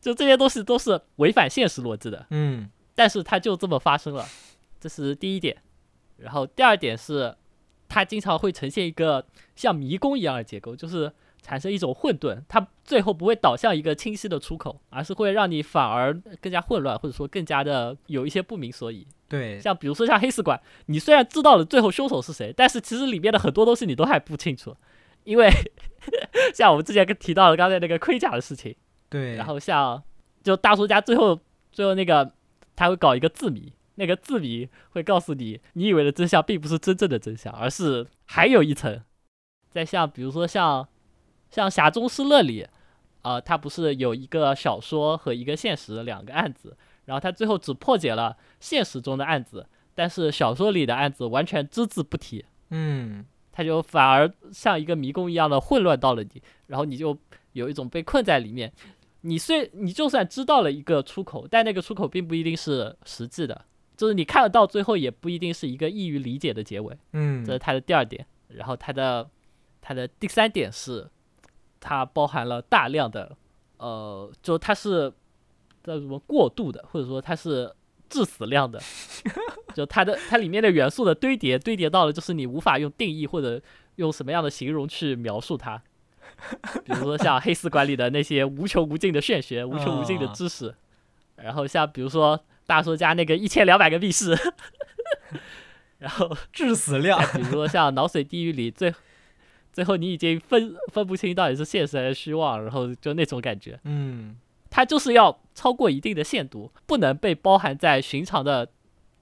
S1: 就这些东西都是违反现实逻辑的。
S2: 嗯。
S1: 但是它就这么发生了，这是第一点。然后第二点是，它经常会呈现一个像迷宫一样的结构，就是。产生一种混沌，它最后不会导向一个清晰的出口，而是会让你反而更加混乱，或者说更加的有一些不明所以。
S2: 对，
S1: 像比如说像黑死馆，你虽然知道了最后凶手是谁，但是其实里面的很多东西你都还不清楚，因为 像我们之前提到的刚才那个盔甲的事情。
S2: 对。
S1: 然后像就大叔家最后最后那个他会搞一个字谜，那个字谜会告诉你，你以为的真相并不是真正的真相，而是还有一层。再像比如说像。像《侠中失乐》里，啊，它不是有一个小说和一个现实两个案子，然后他最后只破解了现实中的案子，但是小说里的案子完全只字不提，
S2: 嗯，
S1: 他就反而像一个迷宫一样的混乱到了你，然后你就有一种被困在里面。你虽你就算知道了一个出口，但那个出口并不一定是实际的，就是你看得到最后也不一定是一个易于理解的结尾，
S2: 嗯，
S1: 这是它的第二点。然后它的它的第三点是。它包含了大量的，呃，就它是叫什么过度的，或者说它是致死量的，就它的它里面的元素的堆叠，堆叠到了就是你无法用定义或者用什么样的形容去描述它。比如说像黑丝管理的那些无穷无尽的玄学，无穷无尽的知识，然后像比如说大叔家那个一千两百个密室，然后
S2: 致死量，
S1: 比如说像脑髓地狱里最。最后你已经分分不清到底是现实还是虚妄，然后就那种感觉，
S2: 嗯，
S1: 它就是要超过一定的限度，不能被包含在寻常的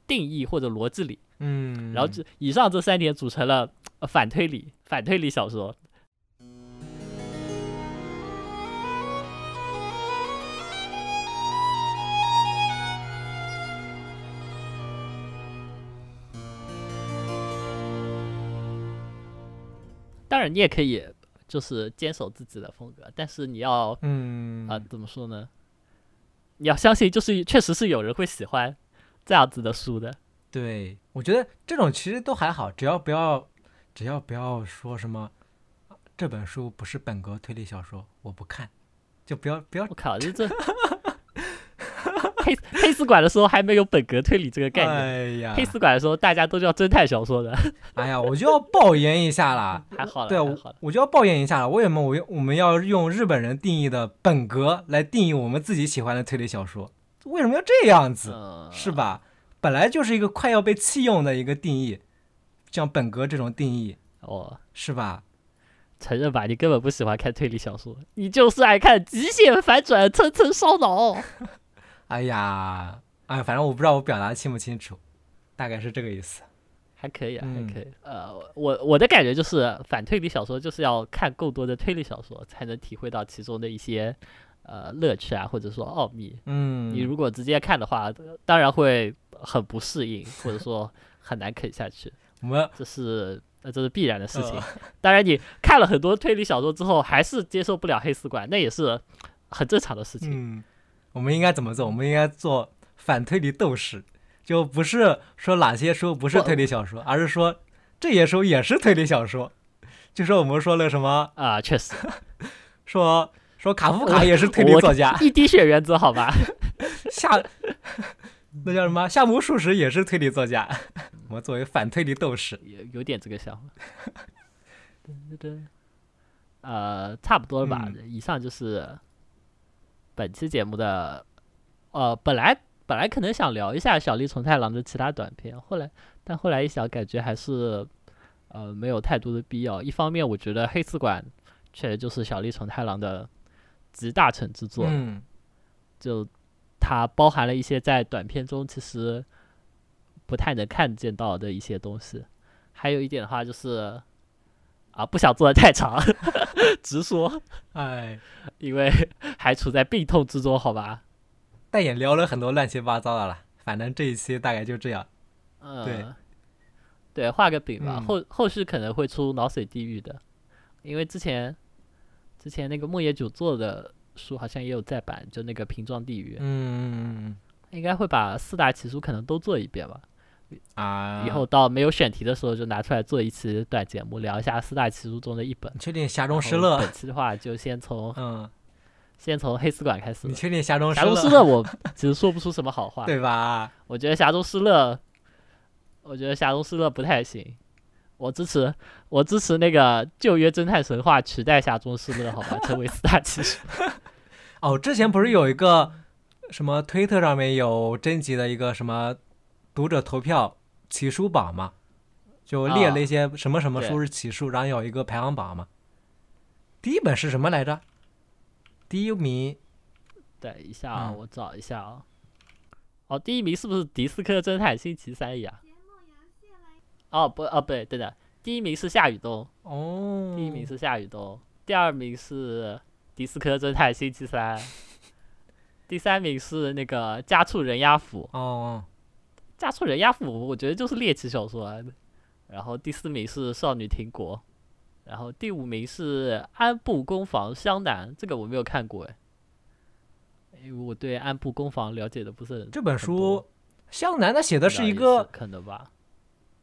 S1: 定义或者逻辑里，
S2: 嗯，
S1: 然后这以上这三点组成了反推理，反推理小说。然，你也可以就是坚守自己的风格，但是你要，
S2: 嗯
S1: 啊，怎么说呢？你要相信，就是确实是有人会喜欢这样子的书的。
S2: 对，我觉得这种其实都还好，只要不要，只要不要说什么这本书不是本格推理小说，我不看，就不要不要。
S1: 我靠，这这。黑黑丝馆的时候还没有本格推理这个概念。
S2: 哎呀，
S1: 黑丝馆的时候大家都叫侦探小说的。
S2: 哎呀，我就要抱怨一下啦。
S1: 还好了，
S2: 对，我我就要抱怨一下了。为什么我我们要用日本人定义的本格来定义我们自己喜欢的推理小说？为什么要这样子？是吧？本来就是一个快要被弃用的一个定义，像本格这种定义，
S1: 哦，
S2: 是吧？
S1: 承认吧，你根本不喜欢看推理小说，你就是爱看极限反转、层层烧脑。
S2: 哎呀，哎，反正我不知道我表达清不清楚，大概是这个意思。
S1: 还可以啊，还可以。呃，我我的感觉就是，反推理小说就是要看够多的推理小说，才能体会到其中的一些呃乐趣啊，或者说奥秘。
S2: 嗯，
S1: 你如果直接看的话，当然会很不适应，或者说很难啃下去。
S2: 我们
S1: 这是呃这是必然的事情。当然，你看了很多推理小说之后，还是接受不了黑丝馆，那也是很正常的事情。
S2: 嗯。我们应该怎么做？我们应该做反推理斗士，就不是说哪些书不是推理小说，而是说这些书也是推理小说。就说我们说了什么
S1: 啊？确实，
S2: 说说卡夫卡也是推理作家，
S1: 一滴血原则好吧？
S2: 夏那叫什么？夏目漱石也是推理作家。我们作为反推理斗士，
S1: 有有点这个想法。对对对，呃，差不多了吧？以上就是。本期节目的，呃，本来本来可能想聊一下小栗虫太郎的其他短片，后来但后来一想，感觉还是呃没有太多的必要。一方面，我觉得黑丝馆确实就是小栗虫太郎的集大成之作，
S2: 嗯，
S1: 就它包含了一些在短片中其实不太能看见到的一些东西。还有一点的话就是。啊，不想做的太长，直说。
S2: 哎，
S1: 因为还处在病痛之中，好吧。
S2: 但也聊了很多乱七八糟的了，反正这一期大概就这样。
S1: 嗯，
S2: 对，
S1: 对，画个饼吧。后后续可能会出脑髓地狱的，因为之前之前那个木野久做的书好像也有再版，就那个瓶装地狱。
S2: 嗯，
S1: 应该会把四大奇书可能都做一遍吧。
S2: 啊！
S1: 以后到没有选题的时候，就拿出来做一期短节目，聊一下四大奇书中的一本。
S2: 确定《侠中失乐》？
S1: 本期的话，就先从
S2: 嗯，
S1: 先从黑丝馆开始。
S2: 你确定《侠中
S1: 侠中失乐》？我其实说不出什么好话，
S2: 对吧？
S1: 我觉得《侠中失乐》，我觉得《侠中失乐》不太行。我支持，我支持那个旧约侦探神话取代《侠中失乐》，好吧，成为四大奇书。
S2: 哦，之前不是有一个什么推特上面有征集的一个什么？读者投票起书榜嘛，就列了一些什么什么书是起书，然后有一个排行榜嘛。第一本是什么来着？第一名，
S1: 等一下啊，我找一下啊。哦，第一名是不是《迪斯科侦探星期三》呀？哦不哦不对，对的，第一名是夏雨冬。
S2: 哦。
S1: 第一名是夏雨冬，第二名是《迪斯科侦探星期三》，第三名是那个家畜人鸭府。
S2: 哦。
S1: 加错人压府，我觉得就是猎奇小说啊。然后第四名是少女停国，然后第五名是安部公房湘南，这个我没有看过哎，因为我对安部公房了解的不是很。
S2: 这本书湘南他写的是一个
S1: 可能吧，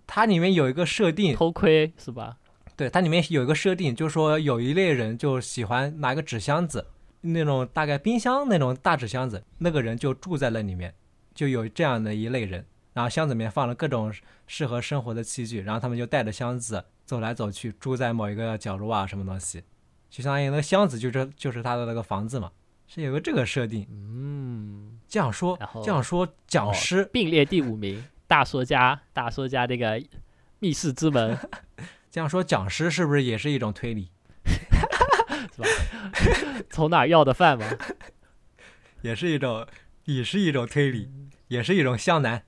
S2: 它里面有一个设定，
S1: 偷窥是吧？
S2: 对，它里面有一个设定，就是说有一类人就喜欢拿个纸箱子，那种大概冰箱那种大纸箱子，那个人就住在那里面，就有这样的一类人。然后箱子里面放了各种适合生活的器具，然后他们就带着箱子走来走去，住在某一个角落啊，什么东西，就相当于那个箱子就是就是他的那个房子嘛，是有个这个设定。
S1: 嗯，
S2: 这样说，这样说，讲师
S1: 并列第五名，大说家，大说家这个密室之门。
S2: 这样说，讲师是不是也是一种推理？
S1: 是吧？从哪要的饭吗？
S2: 也是一种，也是一种推理，也是一种向南。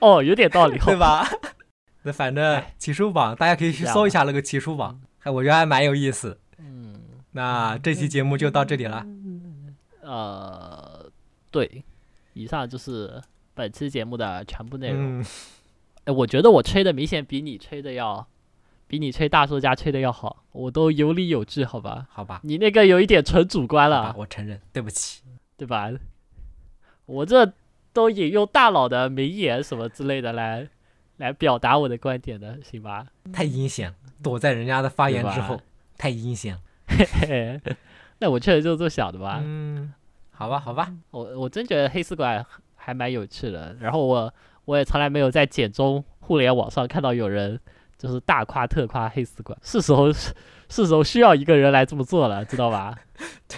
S1: 哦，有点道理，
S2: 对吧？那反正奇书榜，大家可以去搜一下那个奇书榜，哎我觉得还蛮有意思。
S1: 嗯，
S2: 那这期节目就到这里了。
S1: 呃，对，以上就是本期节目的全部内容。哎，我觉得我吹的明显比你吹的要，比你吹大作家吹的要好，我都有理有据，好吧？
S2: 好吧。
S1: 你那个有一点纯主观了。
S2: 我承认，对不起，
S1: 对吧？我这都引用大佬的名言什么之类的来来表达我的观点的，行吧？
S2: 太阴险，躲在人家的发言之后，太阴险。
S1: 那我确实就是这么想的吧？
S2: 嗯，好吧，好吧。
S1: 我我真觉得黑丝馆还蛮有趣的，然后我。我也从来没有在简中互联网上看到有人就是大夸特夸黑丝馆，是时候是是时候需要一个人来这么做了，知道吧？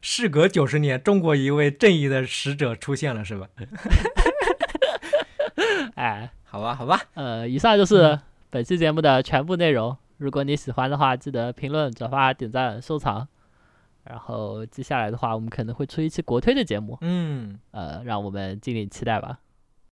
S2: 事隔九十年，中国一位正义的使者出现了，是吧？
S1: 哎，
S2: 好吧，好吧。
S1: 呃，以上就是本期节目的全部内容。如果你喜欢的话，记得评论、转发、点赞、收藏。然后接下来的话，我们可能会出一期国推的节目。
S2: 嗯，
S1: 呃，让我们敬请期待吧。